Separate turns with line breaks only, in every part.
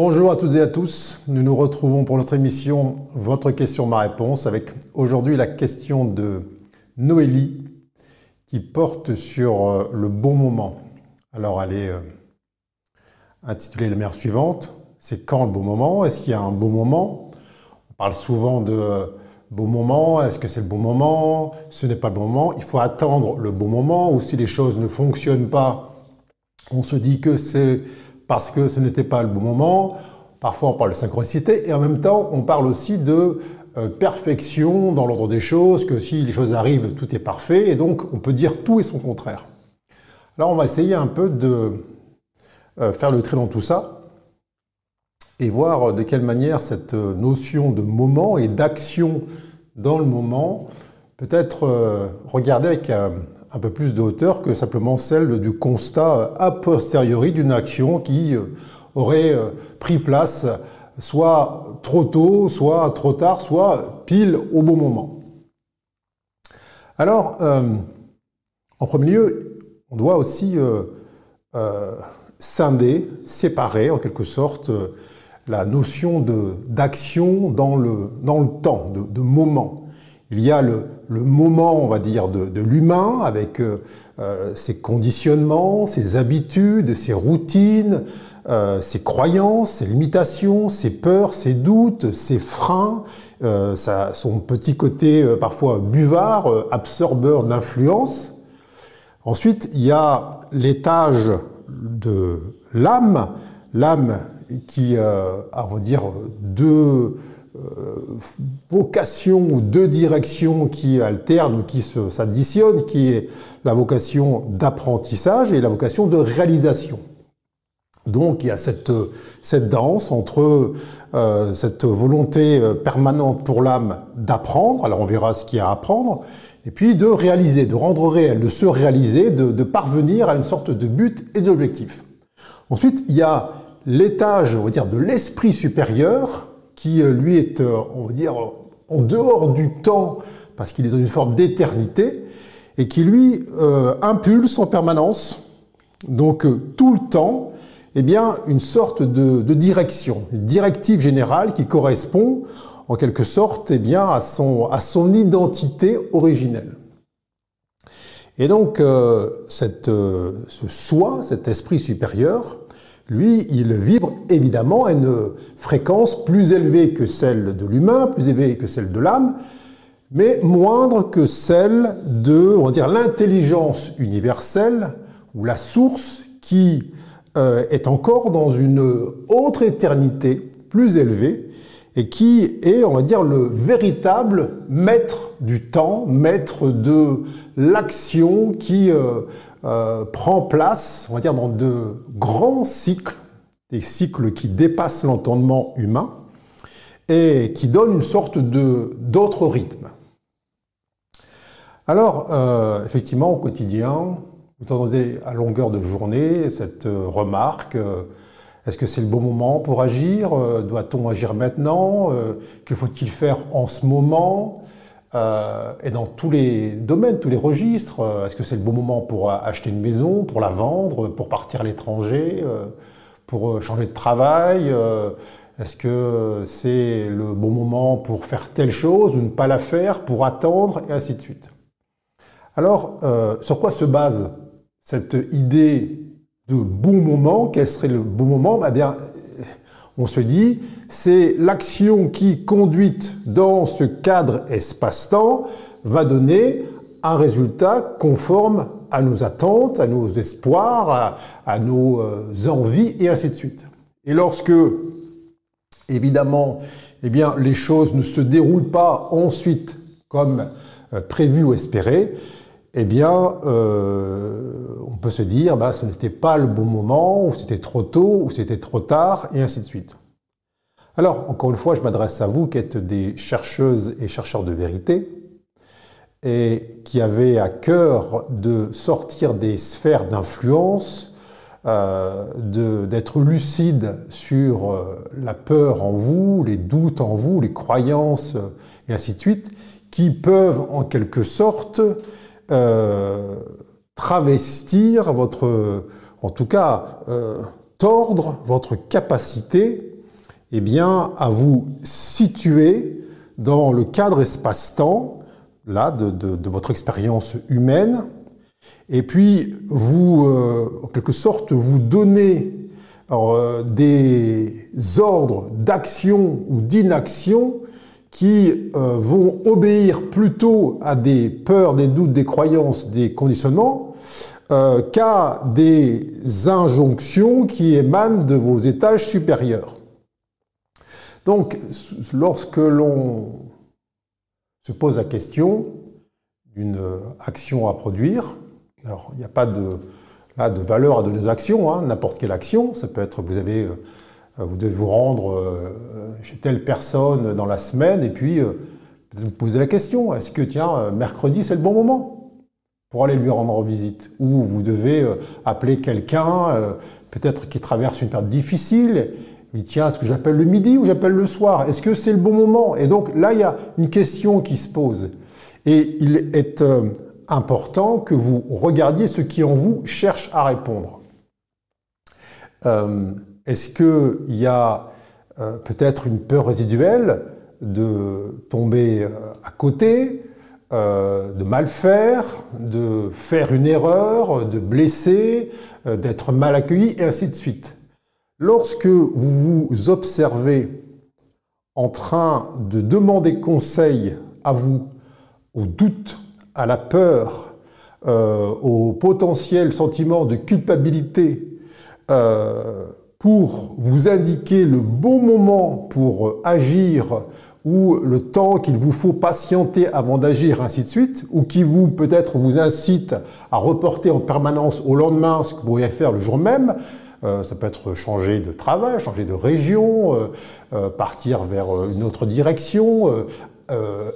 Bonjour à toutes et à tous. Nous nous retrouvons pour notre émission Votre question, ma réponse avec aujourd'hui la question de Noélie qui porte sur euh, le bon moment. Alors elle est euh, intitulée la manière suivante. C'est quand le bon moment? Est-ce qu'il y a un bon moment? On parle souvent de euh, bon moment. Est-ce que c'est le bon moment? Ce n'est pas le bon moment. Il faut attendre le bon moment ou si les choses ne fonctionnent pas, on se dit que c'est parce que ce n'était pas le bon moment. Parfois, on parle de synchronicité et en même temps, on parle aussi de euh, perfection dans l'ordre des choses, que si les choses arrivent, tout est parfait, et donc on peut dire tout et son contraire. Alors, on va essayer un peu de euh, faire le trait dans tout ça et voir de quelle manière cette notion de moment et d'action dans le moment peut être euh, regardée avec un peu plus de hauteur que simplement celle du constat a posteriori d'une action qui euh, aurait euh, pris place soit trop tôt, soit trop tard, soit pile au bon moment. Alors, euh, en premier lieu, on doit aussi scinder, séparer en quelque sorte la notion d'action dans le, temps, de moment. Il y a le, moment, on va dire, de, l'humain avec euh, euh, ses conditionnements, ses habitudes, ses routines, euh, ses croyances, ses limitations, ses peurs, ses doutes, ses freins, son petit côté parfois buvard, absorbeur d'influence. Ensuite, il y a l'étage de l'âme, l'âme qui a, on va dire, deux vocation ou deux directions qui alternent qui s'additionnent, qui est la vocation d'apprentissage et la vocation de réalisation. Donc il y a cette, cette danse entre euh, cette volonté euh, permanente pour l'âme d'apprendre, alors on verra ce qu'il y a à apprendre, et puis de réaliser, de rendre réel, de se réaliser, de, de parvenir à une sorte de but et d'objectif. Ensuite, il y a l'étage, on va dire, de l'esprit supérieur, qui euh, lui est, euh, on va dire, en dehors du temps, parce qu'il est dans une forme d'éternité, et qui lui euh, impulse en permanence, donc tout le temps, eh bien, une sorte de, direction, une directive générale qui correspond en quelque sorte eh bien, à, son, identité originelle. Et donc, ce soi, cet esprit supérieur, lui, il vibre évidemment à une fréquence plus élevée que celle de l'humain, plus élevée que celle de l'âme, mais moindre que celle de, on va l'intelligence universelle ou la source qui euh, est encore dans une autre éternité plus élevée et qui est, on va dire, le véritable maître du temps, maître de l'action qui euh, euh, prend place, on va dire, dans de grands cycles, des cycles qui dépassent l'entendement humain et qui donnent une sorte de d'autre rythme. Alors, euh, effectivement, au quotidien, vous entendez à longueur de journée cette euh, remarque est-ce que c'est le bon moment pour agir? Doit-on agir maintenant? Que faut-il faire en ce moment? Euh, et dans tous les domaines, tous les registres. Euh, est-ce que c'est le bon moment pour acheter une maison, pour la vendre, pour partir à l'étranger, euh, pour changer de travail Est-ce que c'est le bon moment pour faire telle chose ou ne pas la faire, pour attendre, et ainsi de suite Alors, sur quoi se base cette idée de bon moment? Quel serait le bon moment? Eh on se dit, c'est l'action qui, conduite dans ce cadre espace-temps, va donner un résultat conforme à nos attentes, à nos espoirs, à, nos euh, envies et ainsi de suite. Et lorsque, évidemment, eh bien, les choses ne se déroulent pas ensuite comme euh, prévu ou espéré, eh bien, euh, on peut se dire, bah, ce n'était pas le bon moment, ou c'était trop tôt, ou c'était trop tard, et ainsi de suite. Alors, encore une fois, je m'adresse à vous qui êtes des chercheuses et chercheurs de vérité, et qui avez à cœur de sortir des sphères d'influence, euh, d'être lucide sur euh, la peur en vous, les doutes en vous, les croyances, et ainsi de suite, qui peuvent en quelque sorte euh, travestir votre, en tout cas, euh, tordre votre capacité eh bien, à vous situer dans le cadre espace-temps là, de, votre expérience humaine, et puis vous, euh, en quelque sorte, vous donner des ordres d'action ou d'inaction qui euh, vont obéir plutôt à des peurs, des doutes, des croyances, des conditionnements, qu'à des injonctions qui émanent de vos étages supérieurs. Donc, lorsque l'on se pose la question d'une action à produire, alors il n'y a pas de, là, de valeur à donner aux actions, hein, n'importe quelle action, ça peut être, vous avez, euh, vous devez vous rendre euh, chez telle personne dans la semaine, et puis euh, vous posez la question, est-ce que, tiens, mercredi, c'est le bon moment pour aller lui rendre visite? Ou vous devez appeler quelqu'un, peut-être qui traverse une période difficile, il tiens, est-ce que j'appelle le midi ou j'appelle le soir? Est-ce que c'est le bon moment? Et donc là, il y a une question qui se pose. Et il est euh, important que vous regardiez ce qui en vous cherche à répondre. Euh, est-ce qu'il y a euh, peut-être une peur résiduelle de tomber à côté, de mal faire, de faire une erreur, de blesser, d'être mal accueilli, et ainsi de suite? Lorsque vous vous observez en train de demander conseil à vous, au doute, à la peur, euh, au potentiel sentiment de culpabilité, euh, pour vous indiquer le bon moment pour agir ou le temps qu'il vous faut patienter avant d'agir, ainsi de suite, ou qui vous peut-être vous incite à reporter en permanence au lendemain ce que vous pourriez faire le jour même, euh, ça peut être changer de travail, changer de région, euh, euh, partir vers une autre direction,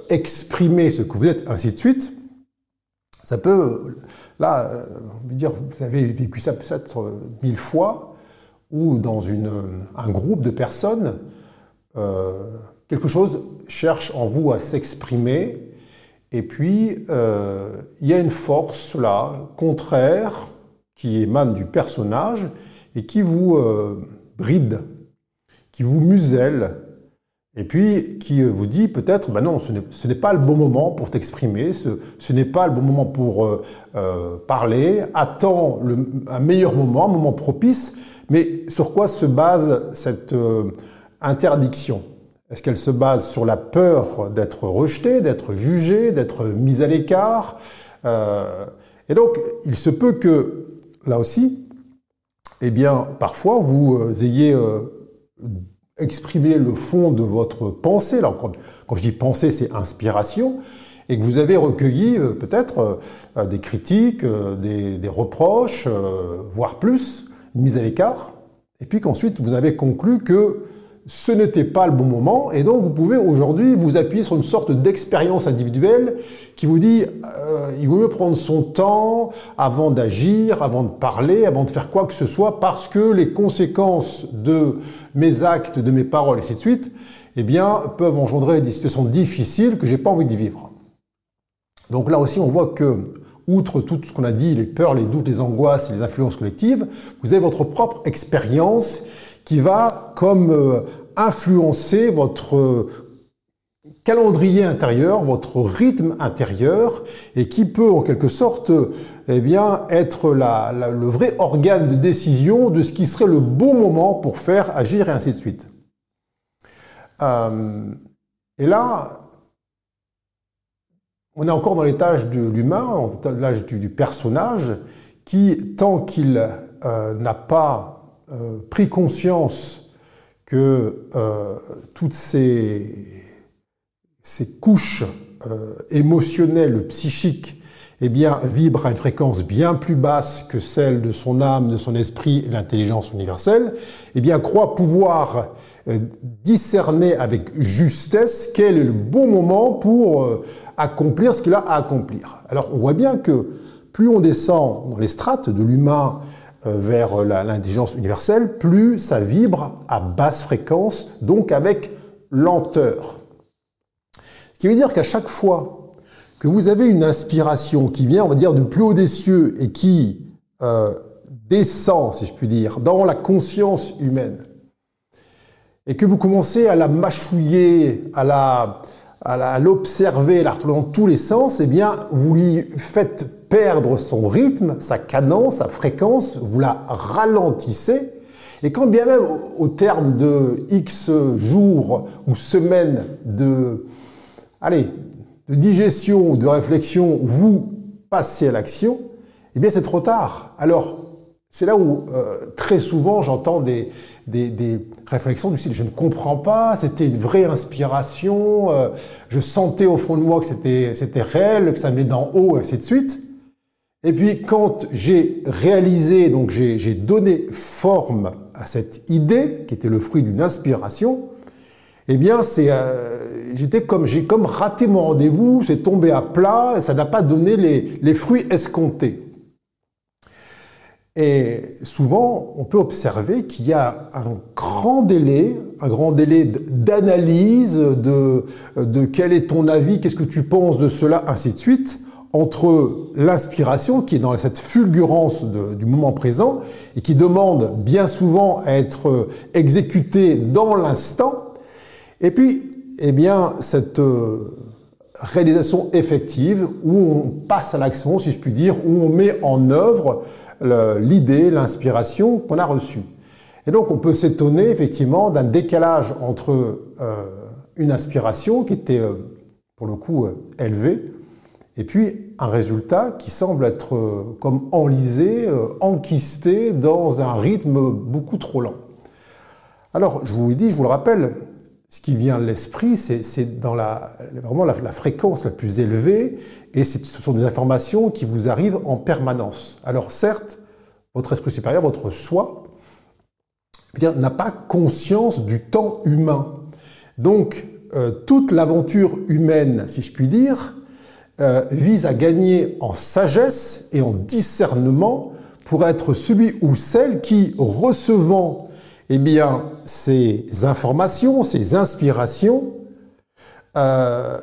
exprimer ce que vous êtes, ainsi de suite. Ça peut, là, dire, vous avez vécu ça peut-être mille fois, ou dans un groupe de personnes, quelque chose cherche en vous à s'exprimer, et puis il y a une force là, contraire, qui émane du personnage, et qui vous euh, bride, qui vous muselle, et puis qui euh, vous dit peut-être, ben non, ce n'est pas le bon moment pour t'exprimer, ce, n'est pas le bon moment pour euh, parler, attends un meilleur moment, un moment propice, mais sur quoi se base cette interdiction? Est-ce qu'elle se base sur la peur d'être rejeté, d'être jugé, d'être mis à l'écart? Et donc, il se peut que, là aussi, eh bien, parfois, vous euh, ayez euh, exprimé le fond de votre pensée. Quand, je dis pensée, c'est inspiration, et que vous avez recueilli euh, peut-être des critiques, des, reproches, voire plus, mise à l'écart, et puis qu'ensuite vous avez conclu que ce n'était pas le bon moment, et donc vous pouvez aujourd'hui vous appuyer sur une sorte d'expérience individuelle qui vous dit euh, il vaut mieux prendre son temps avant d'agir, avant de parler, avant de faire quoi que ce soit, parce que les conséquences de mes actes, de mes paroles, et ainsi de suite, eh bien, peuvent engendrer des situations difficiles que j'ai pas envie d'y vivre. Donc là aussi, on voit que, outre tout ce qu'on a dit, les peurs, les doutes, les angoisses, les influences collectives, vous avez votre propre expérience qui va comme euh, influencer votre euh, calendrier intérieur, votre rythme intérieur, et qui peut en quelque sorte eh bien, être le vrai organe de décision de ce qui serait le bon moment pour faire agir et ainsi de suite. Euh, et là, on est encore dans l'étage de l'humain, l'âge du, personnage, qui, tant qu'il n'a pas euh, pris conscience que euh, toutes ces, couches euh, émotionnelles, psychiques, eh vibrent à une fréquence bien plus basse que celle de son âme, de son esprit et l'intelligence universelle, eh bien, croit pouvoir discerner avec justesse quel est le bon moment pour accomplir ce qu'il a à accomplir. Alors, on voit bien que plus on descend dans les strates de l'humain euh, vers l'intelligence universelle, plus ça vibre à basse fréquence, donc avec lenteur. Ce qui veut dire qu'à chaque fois que vous avez une inspiration qui vient, on va dire, du plus haut des cieux et qui euh, descend, si je puis dire, dans la conscience humaine, et que vous commencez à la mâchouiller, à la, à l'observer, la retrouver dans tous les sens, eh bien, vous lui faites perdre son rythme, sa cadence, sa fréquence, vous la ralentissez, et quand bien même au terme de X jours ou semaines de, allez, de digestion ou de réflexion, vous passez à l'action, eh bien c'est trop tard. Alors, c'est là où euh, très souvent j'entends des, des, réflexions du style je ne comprends pas, c'était une vraie inspiration, euh, je sentais au fond de moi que c'était, réel, que ça venait d'en haut, et ainsi de suite. Et puis quand j'ai réalisé, donc j'ai donné forme à cette idée, qui était le fruit d'une inspiration, eh bien c'est, euh, j'étais comme, j'ai comme raté mon rendez-vous, c'est tombé à plat, ça n'a pas donné les, les fruits escomptés. Et souvent, on peut observer qu'il y a un grand délai, un grand délai d'analyse, de, de quel est ton avis, qu'est-ce que tu penses de cela, ainsi de suite, entre l'inspiration qui est dans cette fulgurance du moment présent et qui demande bien souvent à être exécutée dans l'instant, et puis, eh bien, cette euh, réalisation effective où on passe à l'action, si je puis dire, où on met en œuvre l'idée, l'inspiration qu'on a reçue. Et donc on peut s'étonner effectivement d'un décalage entre euh, une inspiration qui était euh, pour le coup euh, élevée et puis un résultat qui semble être comme enlisé, enquisté dans un rythme beaucoup trop lent. Alors je vous le dis, je vous le rappelle, ce qui vient de l'esprit, c'est dans la, vraiment la, fréquence la plus élevée, et ce sont des informations qui vous arrivent en permanence. Alors certes, votre esprit supérieur, votre soi, eh n'a pas conscience du temps humain. Donc, euh, toute l'aventure humaine, si je puis dire, euh, vise à gagner en sagesse et en discernement pour être celui ou celle qui, recevant eh bien, ces informations, ces inspirations, euh,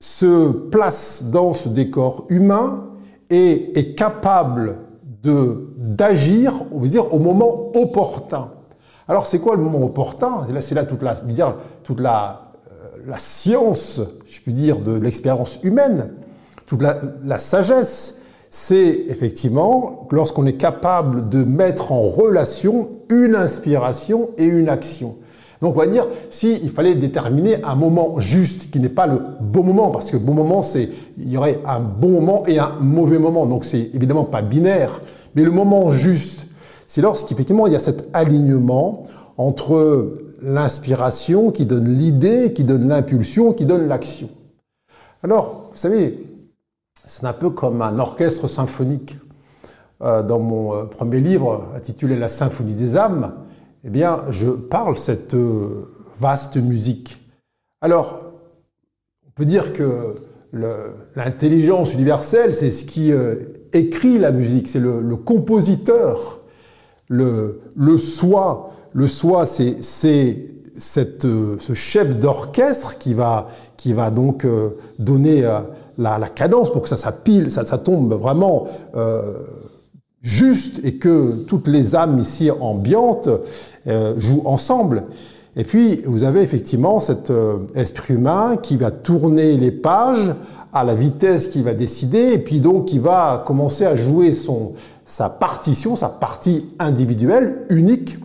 se place dans ce décor humain et est capable d'agir, on dire, au moment opportun. Alors, c'est quoi le moment opportun? Là, c'est là toute la, dire, toute euh, la science, je puis dire, de l'expérience humaine, toute la, la sagesse c'est effectivement lorsqu'on est capable de mettre en relation une inspiration et une action. Donc on va dire, s'il fallait déterminer un moment juste, qui n'est pas le bon moment, parce que bon moment, c'est, il y aurait un bon moment et un mauvais moment, donc c'est évidemment pas binaire, mais le moment juste, c'est lorsqu'effectivement il y a cet alignement entre l'inspiration qui donne l'idée, qui donne l'impulsion, qui donne l'action. Alors, vous savez, c'est un peu comme un orchestre symphonique. Euh, dans mon euh, premier livre intitulé La symphonie des âmes, eh bien, je parle cette euh, vaste musique. Alors, on peut dire que l'intelligence universelle, c'est ce qui écrit la musique, c'est le, compositeur, le, soi. Le soi, c'est ce chef d'orchestre qui va, qui va donc donner la, cadence pour que ça, ça pile, ça, ça tombe vraiment euh, juste et que toutes les âmes ici ambiantes euh, jouent ensemble. Et puis, vous avez effectivement cet euh, esprit humain qui va tourner les pages à la vitesse qu'il va décider, et puis donc qui va commencer à jouer son, sa partition, sa partie individuelle, unique,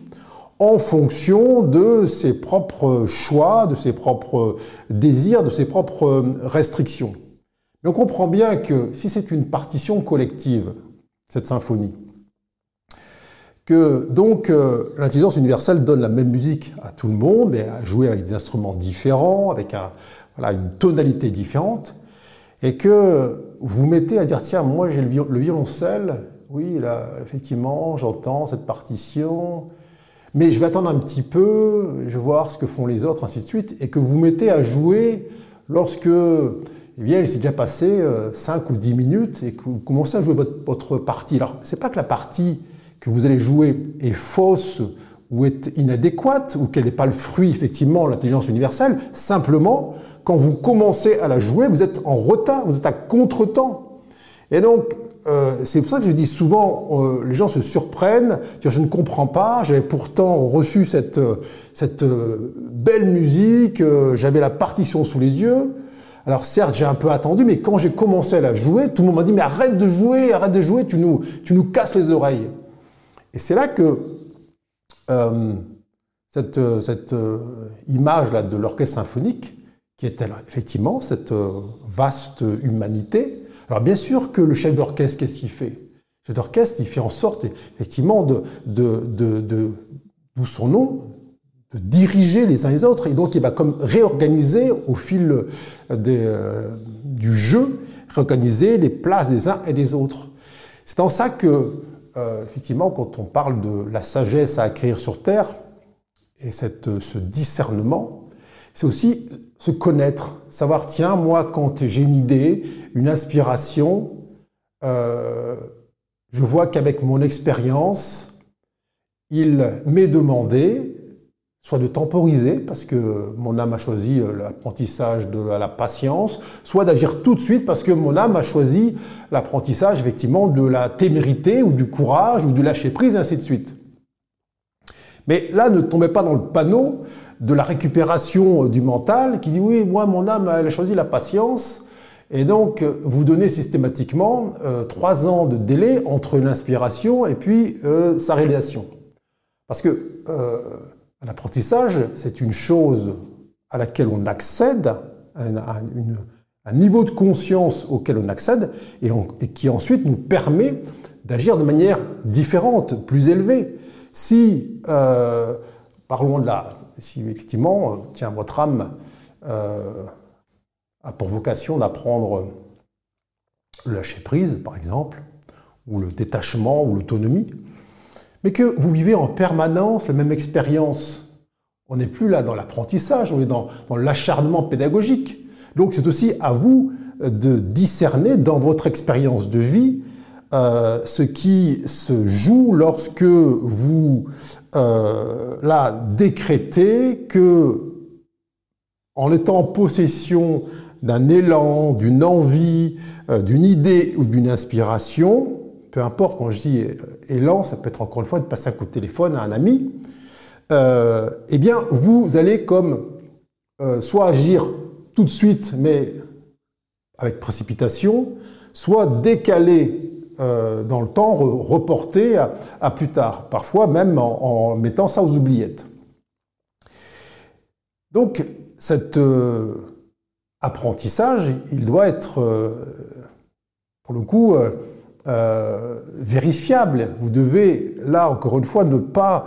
en fonction de ses propres choix, de ses propres désirs, de ses propres restrictions. Mais on comprend bien que si c'est une partition collective, cette symphonie, que donc euh, l'intelligence universelle donne la même musique à tout le monde, mais à jouer avec des instruments différents, avec une tonalité différente, et que vous mettez à dire tiens, moi j'ai le, violoncelle, oui, là, effectivement, j'entends cette partition, mais je vais attendre un petit peu, je vais voir ce que font les autres, ainsi de suite, et que vous mettez à jouer lorsque eh bien, il s'est déjà passé 5 euh, ou 10 minutes et que vous commencez à jouer votre, partie. Alors, c'est pas que la partie que vous allez jouer est fausse ou est inadéquate ou qu'elle n'est pas le fruit, effectivement, de l'intelligence universelle. Simplement, quand vous commencez à la jouer, vous êtes en retard, vous êtes à contre-temps. Et donc, euh, c'est pour ça que je dis souvent, euh, les gens se surprennent, je ne comprends pas, j'avais pourtant reçu cette belle musique, j'avais la partition sous les yeux. Alors certes, j'ai un peu attendu, mais quand j'ai commencé à la jouer, tout le monde m'a dit, mais arrête de jouer, arrête de jouer, tu nous, tu nous casses les oreilles. Et c'est là que euh, cette, cette image-là de l'orchestre symphonique, qui est effectivement cette vaste humanité, alors bien sûr que le chef d'orchestre, qu'est-ce qu'il fait? Le chef d'orchestre, il fait en sorte effectivement de, de, de, d'où son nom, de diriger les uns les autres, et donc il va comme réorganiser au fil des, euh, du jeu, réorganiser les places des uns et des autres. C'est en ça que, euh, effectivement, quand on parle de la sagesse à acquérir sur Terre, et cette, ce discernement, c'est aussi se connaître, savoir, tiens, moi, quand j'ai une idée, une inspiration, euh, je vois qu'avec mon expérience, il m'est demandé soit de temporiser, parce que mon âme a choisi euh, l'apprentissage de la patience, soit d'agir tout de suite, parce que mon âme a choisi l'apprentissage, effectivement, de la témérité, ou du courage, ou du lâcher-prise, ainsi de suite. Mais là, ne tombez pas dans le panneau de la récupération du mental qui dit oui, moi, mon âme, elle a choisi la patience. Et donc, vous donnez systématiquement euh, trois ans de délai entre l'inspiration et puis euh, sa réalisation. Parce que euh, l'apprentissage, c'est une chose à laquelle on accède, un, un, niveau de conscience auquel on accède, et, qui ensuite nous permet d'agir de manière différente, plus élevée. Si, parlons de la, si effectivement, euh, tiens, votre âme euh, a pour vocation d'apprendre le lâcher-prise, par exemple, ou le détachement, ou l'autonomie, mais que vous vivez en permanence la même expérience. On n'est plus là dans l'apprentissage, on est dans, l'acharnement pédagogique. Donc c'est aussi à vous de discerner dans votre expérience de vie euh, ce qui se joue lorsque vous euh, là décrétez que en étant en possession d'un élan, d'une envie, euh, d'une idée ou d'une inspiration, peu importe quand je dis élan, ça peut être encore une fois de passer un coup de téléphone à un ami, eh bien vous allez comme soit agir tout de suite mais avec précipitation, soit décaler euh, dans le temps, reporté à, plus tard, parfois même en, mettant ça aux oubliettes. Donc cet euh, apprentissage, il doit être, euh, pour le coup, vérifiable. Vous devez, là encore une fois, ne pas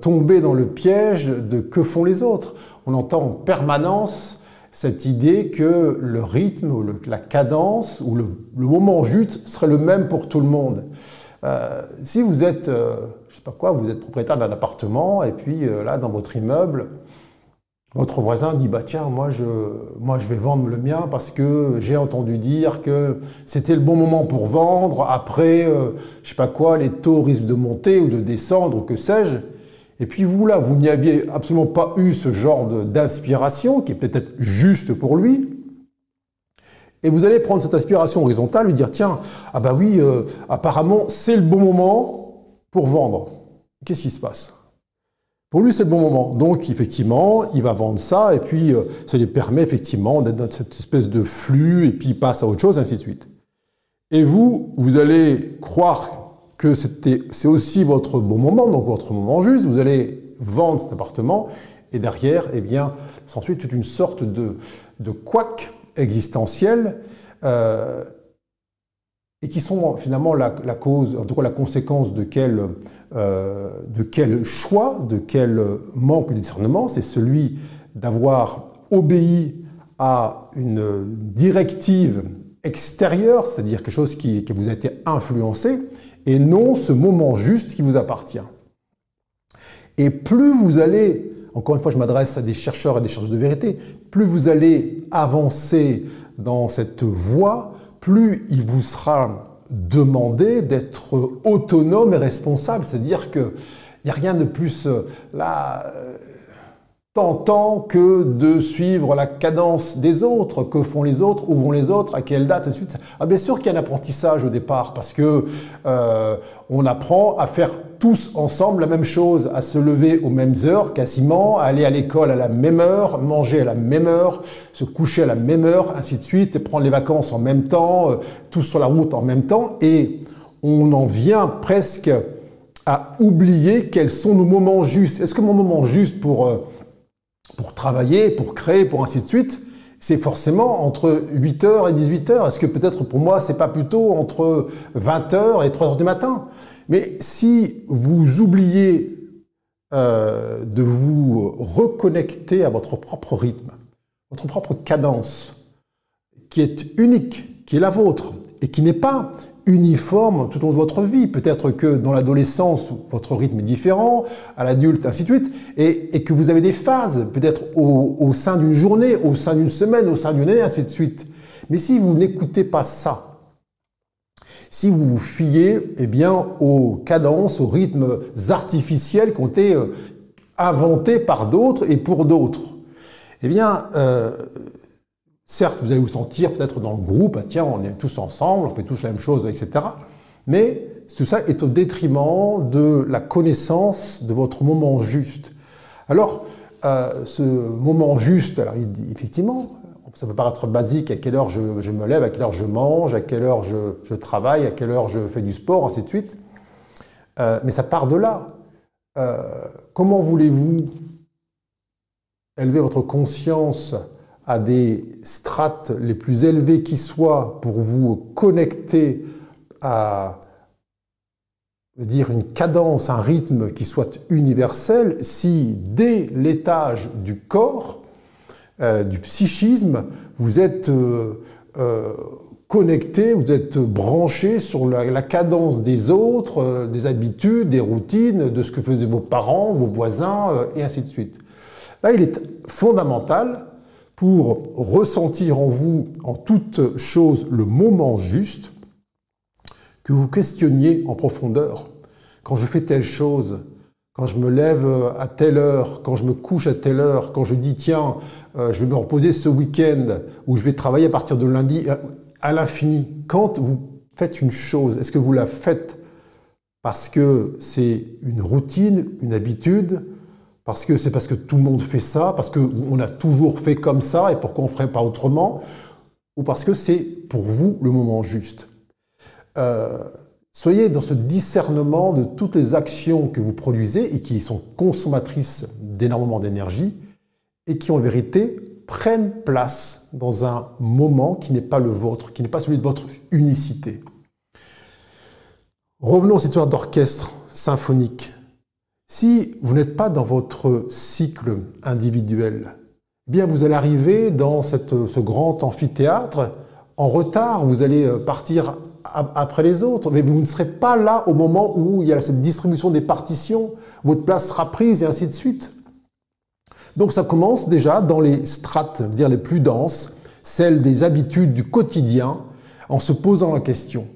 tomber dans le piège de que font les autres. On entend en permanence cette idée que le rythme la cadence ou le, moment juste serait le même pour tout le monde. Euh, si vous êtes, euh, je sais pas quoi, vous êtes propriétaire d'un appartement et puis euh, là dans votre immeuble, votre voisin dit bah tiens moi je vais vendre le mien parce que j'ai entendu dire que c'était le bon moment pour vendre. Après je sais pas quoi les taux risquent de monter ou de descendre ou que sais-je. Et puis vous, là, vous n'y aviez absolument pas eu ce genre d'inspiration, qui est peut-être juste pour lui. Et vous allez prendre cette aspiration horizontale, lui dire, tiens, ah bah oui, euh, apparemment, c'est le bon moment pour vendre. Qu'est-ce qui se passe? Pour lui, c'est le bon moment. Donc, effectivement, il va vendre ça, et puis euh, ça lui permet effectivement d'être dans cette espèce de flux, et puis il passe à autre chose, ainsi de suite. Et vous, vous allez croire que c'est aussi votre bon moment, donc votre moment juste, vous allez vendre cet appartement, et derrière, eh bien, s'ensuit toute une sorte de, de couac existentiel, euh, et qui sont finalement la, cause, en tout cas la conséquence de quel, euh, de quel choix, de quel manque de discernement, c'est celui d'avoir obéi à une directive extérieure, c'est-à-dire quelque chose qui, qui vous a été influencé, et non ce moment juste qui vous appartient. Et plus vous allez, encore une fois je m'adresse à des chercheurs et des chercheurs de vérité, plus vous allez avancer dans cette voie, plus il vous sera demandé d'être autonome et responsable. C'est-à-dire qu'il n'y a rien de plus euh, là, euh, tentant que de suivre la cadence des autres, que font les autres, où vont les autres, à quelle date, et suite. Ah, bien sûr qu'il y a un apprentissage au départ, parce que euh, on apprend à faire tous ensemble la même chose, à se lever aux mêmes heures quasiment, à aller à l'école à la même heure, manger à la même heure, se coucher à la même heure, ainsi de suite, et prendre les vacances en même temps, euh, tous sur la route en même temps, et on en vient presque à oublier quels sont nos moments justes. Est-ce que mon moment juste pour euh, pour travailler, pour créer, pour ainsi de suite, c'est forcément entre 8h et 18h. Est-ce que peut-être pour moi, c'est pas plutôt entre 20h et 3h du matin? Mais si vous oubliez euh, de vous reconnecter à votre propre rythme, votre propre cadence, qui est unique, qui est la vôtre, et qui n'est pas uniforme tout au long de votre vie. Peut-être que dans l'adolescence, votre rythme est différent, à l'adulte, ainsi de suite, et, que vous avez des phases, peut-être au, sein d'une journée, au sein d'une semaine, au sein d'une année, ainsi de suite. Mais si vous n'écoutez pas ça, si vous vous fiez eh bien, aux cadences, aux rythmes artificiels qui ont été euh, inventés par d'autres et pour d'autres, eh bien, euh, Certes, vous allez vous sentir peut-être dans le groupe, ah, tiens, on est tous ensemble, on fait tous la même chose, etc. Mais tout ça est au détriment de la connaissance de votre moment juste. Alors, euh, ce moment juste, alors effectivement, ça peut paraître basique, à quelle heure je, me lève, à quelle heure je mange, à quelle heure je, travaille, à quelle heure je fais du sport, ainsi de suite. Euh, mais ça part de là. Euh, comment voulez-vous élever votre conscience à des strates les plus élevées qui soient pour vous connecter à dire une cadence, un rythme qui soit universel, si dès l'étage du corps, euh, du psychisme, vous êtes euh, euh, connecté, vous êtes branché sur la, la cadence des autres, des habitudes, des routines, de ce que faisaient vos parents, vos voisins, et ainsi de suite. Là, il est fondamental pour ressentir en vous, en toute chose, le moment juste, que vous questionniez en profondeur. Quand je fais telle chose, quand je me lève à telle heure, quand je me couche à telle heure, quand je dis tiens, euh, je vais me reposer ce week-end, ou je vais travailler à partir de lundi à l'infini, quand vous faites une chose, est-ce que vous la faites parce que c'est une routine, une habitude, parce que c'est parce que tout le monde fait ça, parce qu'on a toujours fait comme ça et pourquoi on ne ferait pas autrement, ou parce que c'est pour vous le moment juste? Euh, soyez dans ce discernement de toutes les actions que vous produisez et qui sont consommatrices d'énormément d'énergie et qui en vérité prennent place dans un moment qui n'est pas le vôtre, qui n'est pas celui de votre unicité. Revenons aux histoires d'orchestre symphonique. Si vous n'êtes pas dans votre cycle individuel, eh bien vous allez arriver dans ce grand amphithéâtre. En retard, vous allez euh, partir après les autres, mais vous ne serez pas là au moment où il y a cette distribution des partitions, votre place sera prise et ainsi de suite. Donc ça commence déjà dans les strates, dire les plus denses, celles des habitudes du quotidien, en se posant la question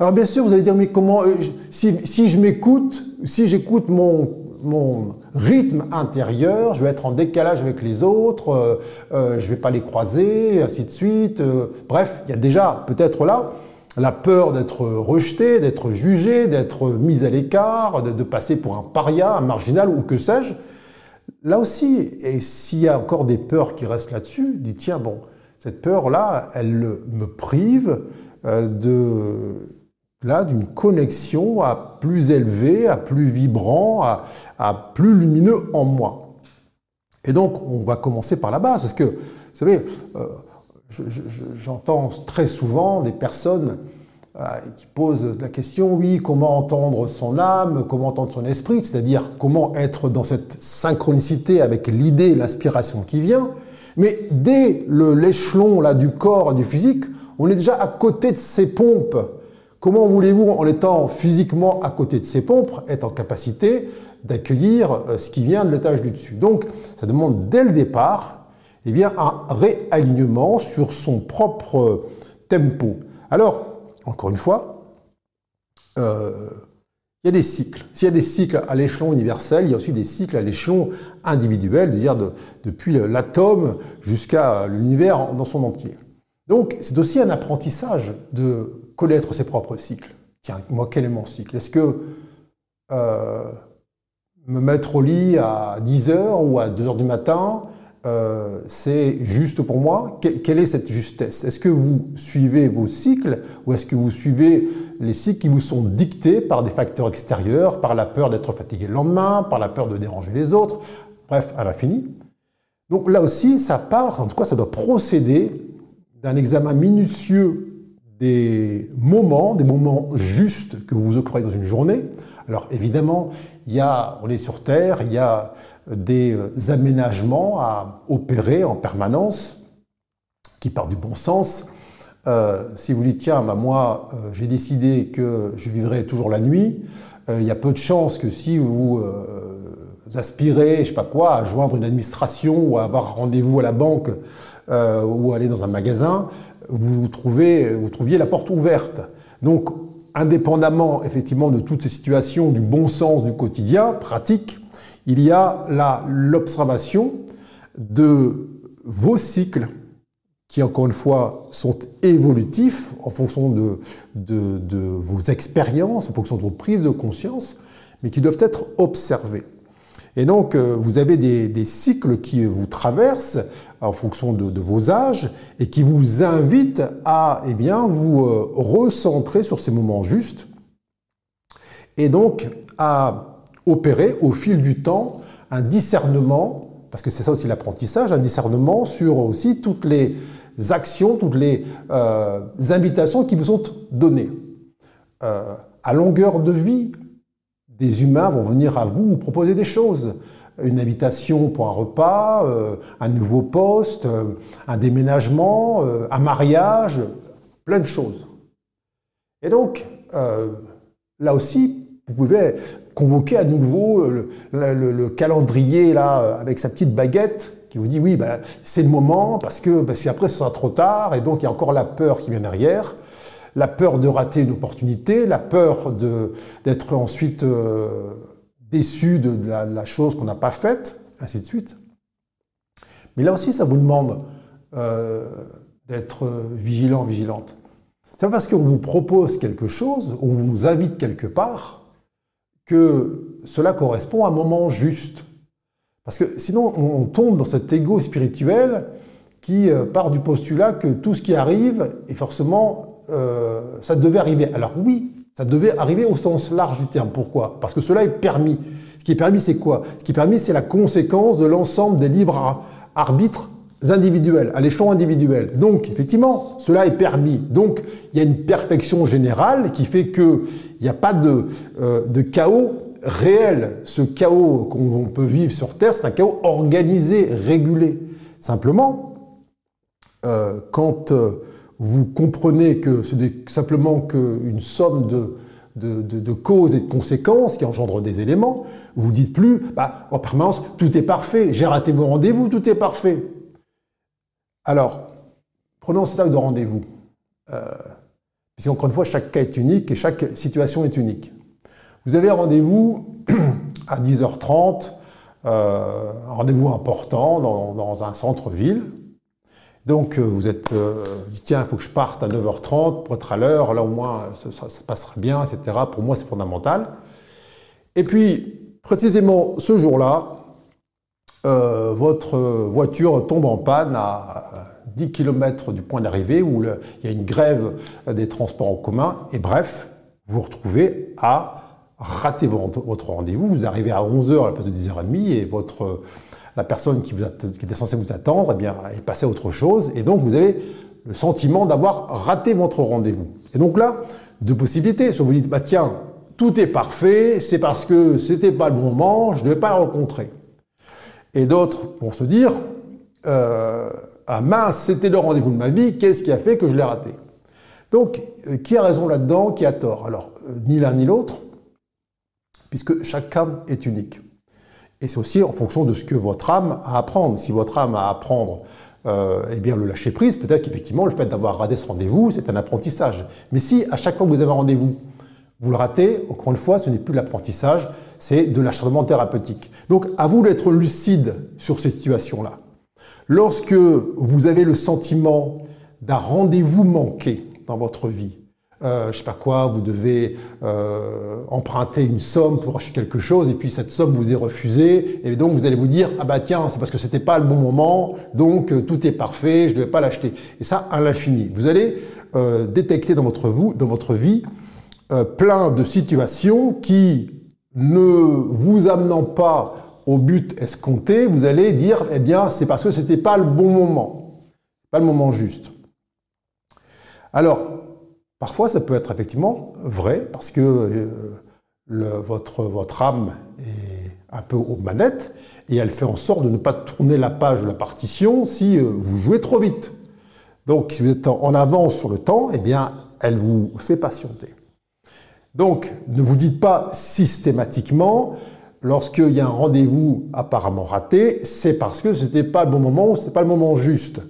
alors bien sûr, vous allez dire, mais comment, euh, si, je m'écoute, si j'écoute mon, mon rythme intérieur, je vais être en décalage avec les autres, euh, euh, je vais pas les croiser, ainsi de suite. bref, il y a déjà peut-être là la peur d'être rejeté, d'être jugé, d'être mis à l'écart, de, passer pour un paria, un marginal ou que sais-je. Là aussi, et s'il y a encore des peurs qui restent là-dessus, dit tiens bon, cette peur-là, elle me prive de d'une connexion à plus élevé, à plus vibrant, à, plus lumineux en moi. Et donc, on va commencer par la base, parce que, vous savez, euh, j'entends très souvent des personnes euh, qui posent la question, oui, comment entendre son âme, comment entendre son esprit, c'est-à-dire comment être dans cette synchronicité avec l'idée, l'inspiration qui vient. Mais dès l'échelon du corps et du physique, on est déjà à côté de ces pompes Comment voulez-vous, en étant physiquement à côté de ces pompes, être en capacité d'accueillir euh, ce qui vient de l'étage du dessus? Donc, ça demande dès le départ eh bien, un réalignement sur son propre tempo. Alors, encore une fois, euh, il y a des cycles. S'il y a des cycles à l'échelon universel, il y a aussi des cycles à l'échelon individuel, c'est-à-dire depuis l'atome jusqu'à l'univers dans son entier. Donc, c'est aussi un apprentissage de connaître ses propres cycles. Tiens, moi, quel est mon cycle? Est-ce que euh, me mettre au lit à 10 heures ou à 2 heures du matin, euh, c'est juste pour moi? Quelle est cette justesse? Est-ce que vous suivez vos cycles ou est-ce que vous suivez les cycles qui vous sont dictés par des facteurs extérieurs, par la peur d'être fatigué le lendemain, par la peur de déranger les autres? Bref, à l'infini. Donc là aussi, ça part, en tout cas, ça doit procéder d'un examen minutieux moments, des moments justes que vous vous occupez dans une journée. Alors évidemment, il y a, on est sur Terre, il y a des euh, aménagements à opérer en permanence qui partent du bon sens. Euh, si vous dites, tiens, bah, moi, euh, j'ai décidé que je vivrai toujours la nuit, il y a peu de chances que si vous aspirez, je sais pas quoi, à joindre une administration ou à avoir rendez-vous à la banque ou aller dans un magasin, vous, trouvez, vous trouviez la porte ouverte. Donc, indépendamment effectivement de toutes ces situations du bon sens du quotidien pratique, il y a là l'observation de vos cycles qui, encore une fois, sont évolutifs en fonction de, de, vos expériences, en fonction de vos prises de conscience, mais qui doivent être observés. Et donc, euh, vous avez des, cycles qui vous traversent en fonction de, vos âges et qui vous invitent à eh bien, vous euh, recentrer sur ces moments justes et donc à opérer au fil du temps un discernement, parce que c'est ça aussi l'apprentissage, un discernement sur aussi toutes les actions, toutes les euh, invitations qui vous sont données. À longueur de vie, des humains vont venir à vous, proposer des choses. Une invitation pour un repas, euh, un nouveau poste, euh, un déménagement, euh, un mariage, plein de choses. Et donc, là aussi, vous pouvez convoquer à nouveau le, calendrier là avec sa petite baguette qui vous dit oui, ben, c'est le moment parce que parce qu'après ce sera trop tard et donc il y a encore la peur qui vient derrière la peur de rater une opportunité, la peur d'être ensuite euh, déçu de, la, chose qu'on n'a pas faite, ainsi de suite. Mais là aussi, ça vous demande euh, d'être vigilant, vigilante. C'est parce qu'on vous propose quelque chose, on vous invite quelque part, que cela correspond à un moment juste. Parce que sinon, on tombe dans cet ego spirituel qui euh, part du postulat que tout ce qui arrive est forcément euh, ça devait arriver. Alors oui, ça devait arriver au sens large du terme. Pourquoi? Parce que cela est permis. Ce qui est permis, c'est quoi? Ce qui est permis, c'est la conséquence de l'ensemble des libres arbitres individuels, à l'échelon individuel. Donc, effectivement, cela est permis. Donc, il y a une perfection générale qui fait qu'il n'y a pas de, euh, de chaos réel. Ce chaos qu'on peut vivre sur Terre, c'est un chaos organisé, régulé. Simplement, euh, quand vous comprenez que ce n'est simplement qu'une somme de, de, causes et de conséquences qui engendrent des éléments, vous dites plus, bah, en permanence, tout est parfait, j'ai raté mon rendez-vous, tout est parfait. Alors, prenons ce stade de rendez-vous. Euh, puisqu'encore une fois, chaque cas est unique et chaque situation est unique. Vous avez un rendez-vous à 10h30, euh, un rendez-vous important dans un centre-ville. Donc euh, vous êtes euh, dit tiens, il faut que je parte à 9h30 pour être à l'heure, là au moins ça, passera bien, etc. Pour moi c'est fondamental. Et puis précisément ce jour-là, euh, votre voiture tombe en panne à 10 km du point d'arrivée où il y a une grève des transports en commun et bref, vous vous retrouvez à rater votre rendez-vous. Vous arrivez à 11h à la place de 10h30 et votre la personne qui, était censée vous attendre eh bien, est passée à autre chose, et donc vous avez le sentiment d'avoir raté votre rendez-vous. Et donc là, deux possibilités. Soit vous dites, bah tiens, tout est parfait, c'est parce que c'était pas le bon moment, je ne devais pas la rencontrer. Et d'autres vont se dire, euh, ah mince, c'était le rendez-vous de ma vie, qu'est-ce qui a fait que je l'ai raté? Donc, euh, qui a raison là-dedans, qui a tort? Alors, euh, ni l'un ni l'autre, puisque âme est unique. Et c'est aussi en fonction de ce que votre âme a à apprendre. Si votre âme a à apprendre euh, eh bien, le lâcher prise, peut-être qu'effectivement, le fait d'avoir raté ce rendez-vous, c'est un apprentissage. Mais si à chaque fois que vous avez un rendez-vous, Vous le ratez, encore une fois, ce n'est plus de l'apprentissage, c'est de l'acharnement thérapeutique. Donc, à vous d'être lucide sur ces situations-là. Lorsque vous avez le sentiment d'un rendez-vous manqué dans votre vie, euh, je sais pas quoi, vous devez euh, emprunter une somme pour acheter quelque chose et puis cette somme vous est refusée et donc vous allez vous dire ah bah tiens c'est parce que c'était pas le bon moment donc euh, tout est parfait je ne devais pas l'acheter. Et ça à l'infini. Vous allez euh, détecter dans votre, vous, dans votre vie plein de situations qui ne vous amenant pas au but escompté vous allez dire eh bien c'est parce que c'était pas le bon moment. Pas le moment juste. Alors Parfois, ça peut être effectivement vrai parce que euh, votre, votre âme est un peu aux manettes et elle fait en sorte de ne pas tourner la page de la partition si euh, vous jouez trop vite. Donc, si vous êtes en avance sur le temps, eh bien, elle vous fait patienter. Donc, ne vous dites pas systématiquement, lorsqu'il y a un rendez-vous apparemment raté, c'est parce que ce n'était pas le bon moment ou ce n'est pas le moment juste.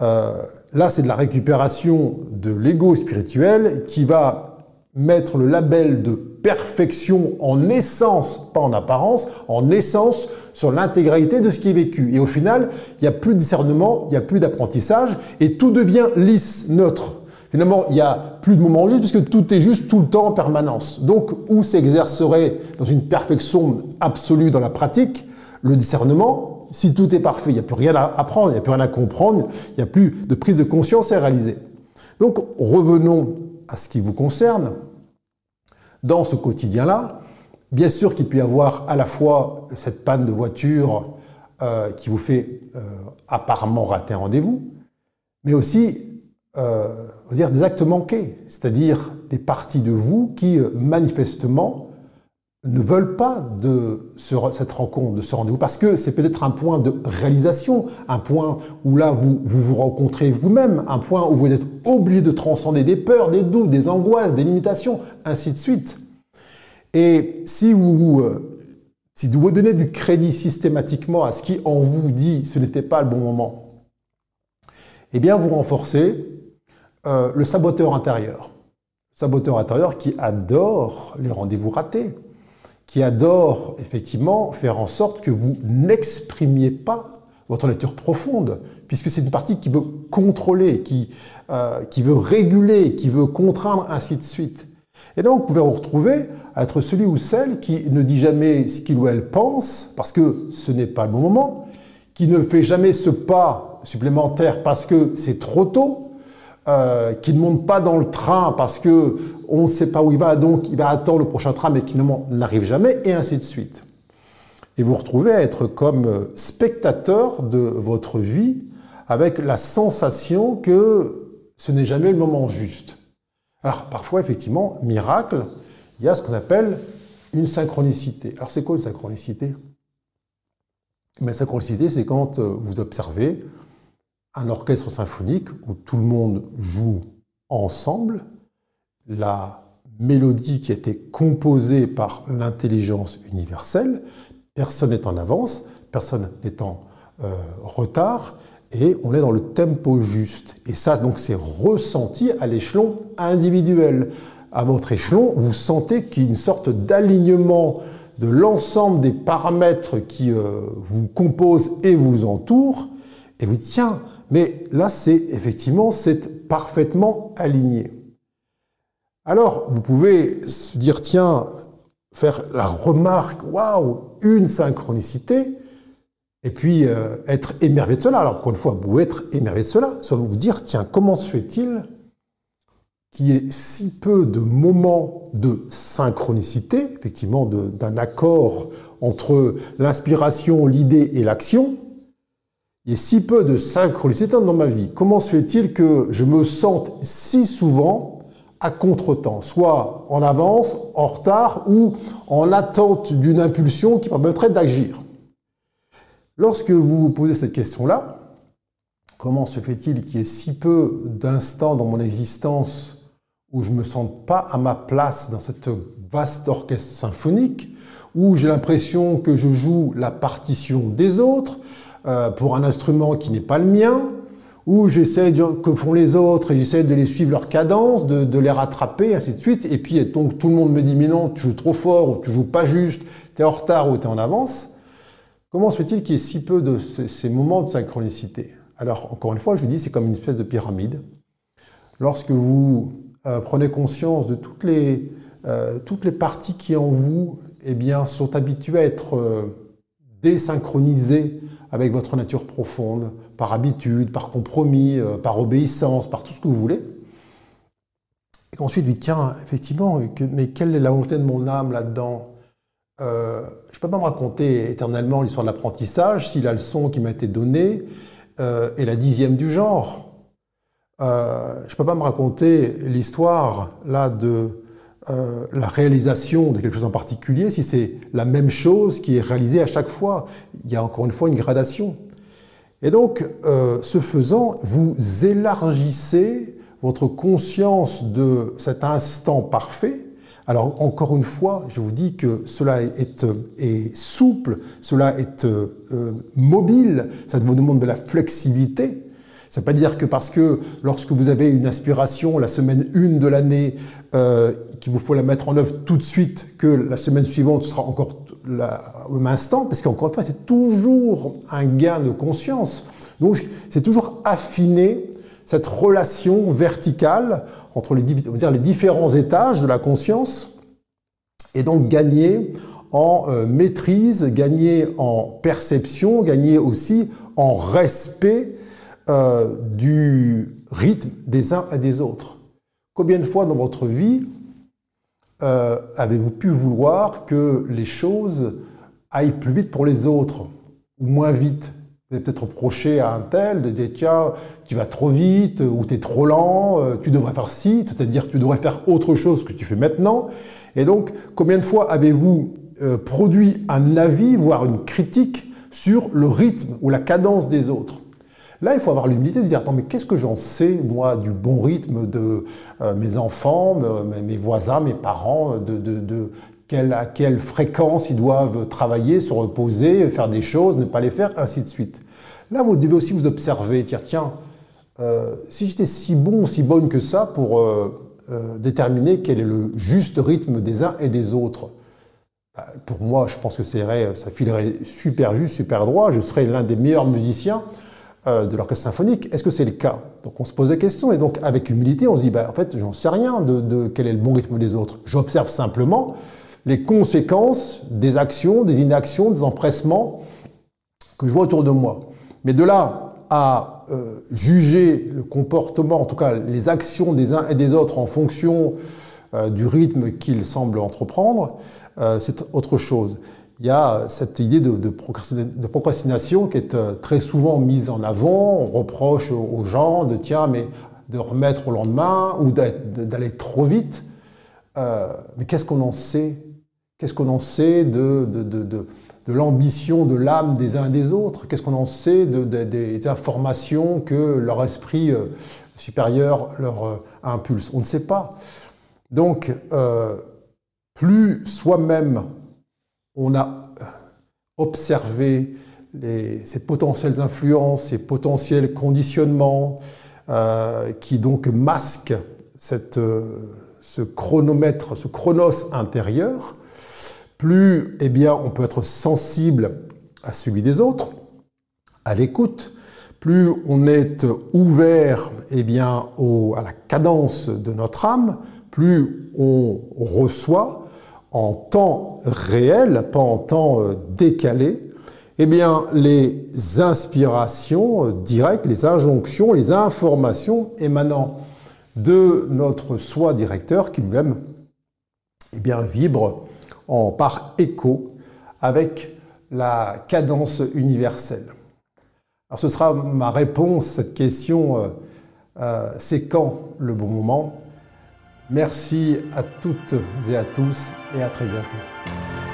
Euh, là, c'est de la récupération de l'ego spirituel qui va mettre le label de perfection en essence, pas en apparence, en essence sur l'intégralité de ce qui est vécu. Et au final, il n'y a plus de discernement, il n'y a plus d'apprentissage, et tout devient lisse, neutre. Finalement, il n'y a plus de moment juste puisque tout est juste tout le temps en permanence. Donc, où s'exercerait dans une perfection absolue dans la pratique le discernement? Si tout est parfait, il n'y a plus rien à apprendre, il n'y a plus rien à comprendre, il n'y a plus de prise de conscience à réaliser. Donc revenons à ce qui vous concerne. Dans ce quotidien-là, bien sûr qu'il peut y avoir à la fois cette panne de voiture euh, qui vous fait euh, apparemment rater un rendez-vous, mais aussi euh, des actes manqués, c'est-à-dire des parties de vous qui manifestement ne veulent pas de cette rencontre, de ce rendez-vous, parce que c'est peut-être un point de réalisation, un point où là vous vous, rencontrez vous-même, un point où vous êtes obligé de transcender des peurs, des doutes, des angoisses, des limitations, ainsi de suite. Et si vous, euh, donnez du crédit systématiquement à ce qui en vous dit ce n'était pas le bon moment, eh bien vous renforcez euh, le saboteur intérieur. saboteur intérieur qui adore les rendez-vous ratés qui adore effectivement faire en sorte que vous n'exprimiez pas votre nature profonde, puisque c'est une partie qui veut contrôler, qui, euh, qui veut réguler, qui veut contraindre, ainsi de suite. Et donc, vous pouvez vous retrouver à être celui ou celle qui ne dit jamais ce qu'il ou elle pense, parce que ce n'est pas le bon moment, qui ne fait jamais ce pas supplémentaire parce que c'est trop tôt, euh, qui ne monte pas dans le train parce que on ne sait pas où il va, donc il va attendre le prochain train, mais qui n'arrive jamais, et ainsi de suite. Et vous retrouvez à être comme spectateur de votre vie avec la sensation que ce n'est jamais le moment juste. Alors parfois, effectivement, miracle, il y a ce qu'on appelle une synchronicité. Alors c'est quoi une synchronicité? Mais synchronicité, c'est quand euh, vous observez un orchestre symphonique où tout le monde joue ensemble, la mélodie qui a été composée par l'intelligence universelle, personne n'est en avance, personne n'est en euh, retard, et on est dans le tempo juste. Et ça, donc, c'est ressenti à l'échelon individuel. À votre échelon, vous sentez qu'il y a une sorte d'alignement de l'ensemble des paramètres qui euh, vous composent et vous entourent, et vous dites, tiens, mais là, c'est effectivement, c'est parfaitement aligné. Alors, vous pouvez se dire, tiens, faire la remarque, waouh, une synchronicité, et puis euh, être émerveillé de cela. Alors, encore une fois, vous être émerveillé de cela, soit vous dire, tiens, comment se fait-il qu'il y ait si peu de moments de synchronicité, effectivement, d'un accord entre l'inspiration, l'idée et l'action, il y a si peu de synchronicité dans ma vie. Comment se fait-il que je me sente si souvent à contretemps, soit en avance, en retard ou en attente d'une impulsion qui permettrait d'agir? Lorsque vous vous posez cette question-là, comment se fait-il qu'il y ait si peu d'instants dans mon existence où je ne me sente pas à ma place dans cette vaste orchestre symphonique, où j'ai l'impression que je joue la partition des autres, euh, pour un instrument qui n'est pas le mien, où j'essaie que font les autres et j'essaie de les suivre leur cadence, de, les rattraper, ainsi de suite. Et puis donc tout le monde me dit mais non, tu joues trop fort, ou tu joues pas juste, tu es en retard ou tu es en avance. Comment se fait-il qu'il y ait si peu de ces moments de synchronicité? Alors encore une fois, je vous dis, c'est comme une espèce de pyramide. Lorsque vous euh, prenez conscience de toutes les, euh, toutes les parties qui en vous eh bien, sont habituées à être désynchronisées avec votre nature profonde, par habitude, par compromis, euh, par obéissance, par tout ce que vous voulez. Et qu'ensuite, vous dites, tiens, effectivement, mais quelle est la volonté de mon âme là-dedans? Euh, Je ne peux pas me raconter éternellement l'histoire de l'apprentissage si la leçon qui m'a été donnée euh, est la dixième du genre. je ne peux pas me raconter l'histoire là de la réalisation de quelque chose en particulier si c'est la même chose qui est réalisée à chaque fois. Il y a encore une fois une gradation. Et donc, euh, ce faisant, vous élargissez votre conscience de cet instant parfait. Alors, encore une fois, je vous dis que cela est, est souple, cela est euh, mobile, ça vous demande de la flexibilité. Ça ne veut pas dire que parce que lorsque vous avez une inspiration la semaine 1 de l'année, euh, qu'il vous faut la mettre en œuvre tout de suite, que la semaine suivante sera encore au même instant, parce qu'encore une fois, c'est toujours un gain de conscience. Donc, c'est toujours affiner cette relation verticale entre les différents étages de la conscience, et donc gagner en euh, maîtrise, gagner en perception, gagner aussi en respect euh, du rythme des uns et des autres. Combien de fois dans votre vie euh, avez-vous pu vouloir que les choses aillent plus vite pour les autres ou moins vite? Vous avez peut-être reproché à un tel de dire tiens, tu vas trop vite ou tu es trop lent, euh, tu devrais faire ci, c'est-à-dire tu devrais faire autre chose que tu fais maintenant. Et donc, combien de fois avez-vous produit un avis, voire une critique sur le rythme ou la cadence des autres? Là, il faut avoir l'humilité de dire, attends, mais qu'est-ce que j'en sais, moi, du bon rythme de euh, mes enfants, mes voisins, mes parents, de, quelle, à quelle fréquence ils doivent travailler, se reposer, faire des choses, ne pas les faire, ainsi de suite. Là, vous devez aussi vous observer, dire, tiens, euh, si j'étais si bon si bonne que ça pour euh, déterminer quel est le juste rythme des uns et des autres, bah, pour moi, je pense que ça filerait super juste, super droit, je serais l'un des meilleurs musiciens. Euh, de l'orchestre symphonique. Est-ce que c'est le cas? Donc on se pose des questions et donc avec humilité on se dit bah, en fait j'en sais rien de, quel est le bon rythme des autres. J'observe simplement les conséquences des actions, des inactions, des empressements que je vois autour de moi. Mais de là à euh, juger le comportement, en tout cas les actions des uns et des autres en fonction euh, du rythme qu'ils semblent entreprendre, c'est autre chose il y a cette idée de, procrastination qui est euh, très souvent mise en avant. On reproche aux gens de tiens, mais de remettre au lendemain ou d'aller trop vite. Euh, mais qu'est-ce qu'on en sait? Qu'est-ce qu'on en sait de, l'ambition de l'âme des uns et des autres? Qu'est-ce qu'on en sait des informations que leur esprit euh, supérieur leur impulse? On ne sait pas. Donc, plus soi-même on a observé ces potentielles influences, ces potentiels conditionnements euh, qui donc masquent euh, ce chronomètre, ce chronos intérieur, plus eh bien, on peut être sensible à celui des autres, à l'écoute, plus on est ouvert eh bien, à la cadence de notre âme, plus on reçoit, en temps réel, pas en temps euh, décalé, eh bien, les inspirations euh, directes, les injonctions, les informations émanant de notre soi directeur qui lui-même eh bien, vibre par écho avec la cadence universelle. Alors ce sera ma réponse à cette question, euh, c'est quand le bon moment? Merci à toutes et à tous et à très bientôt.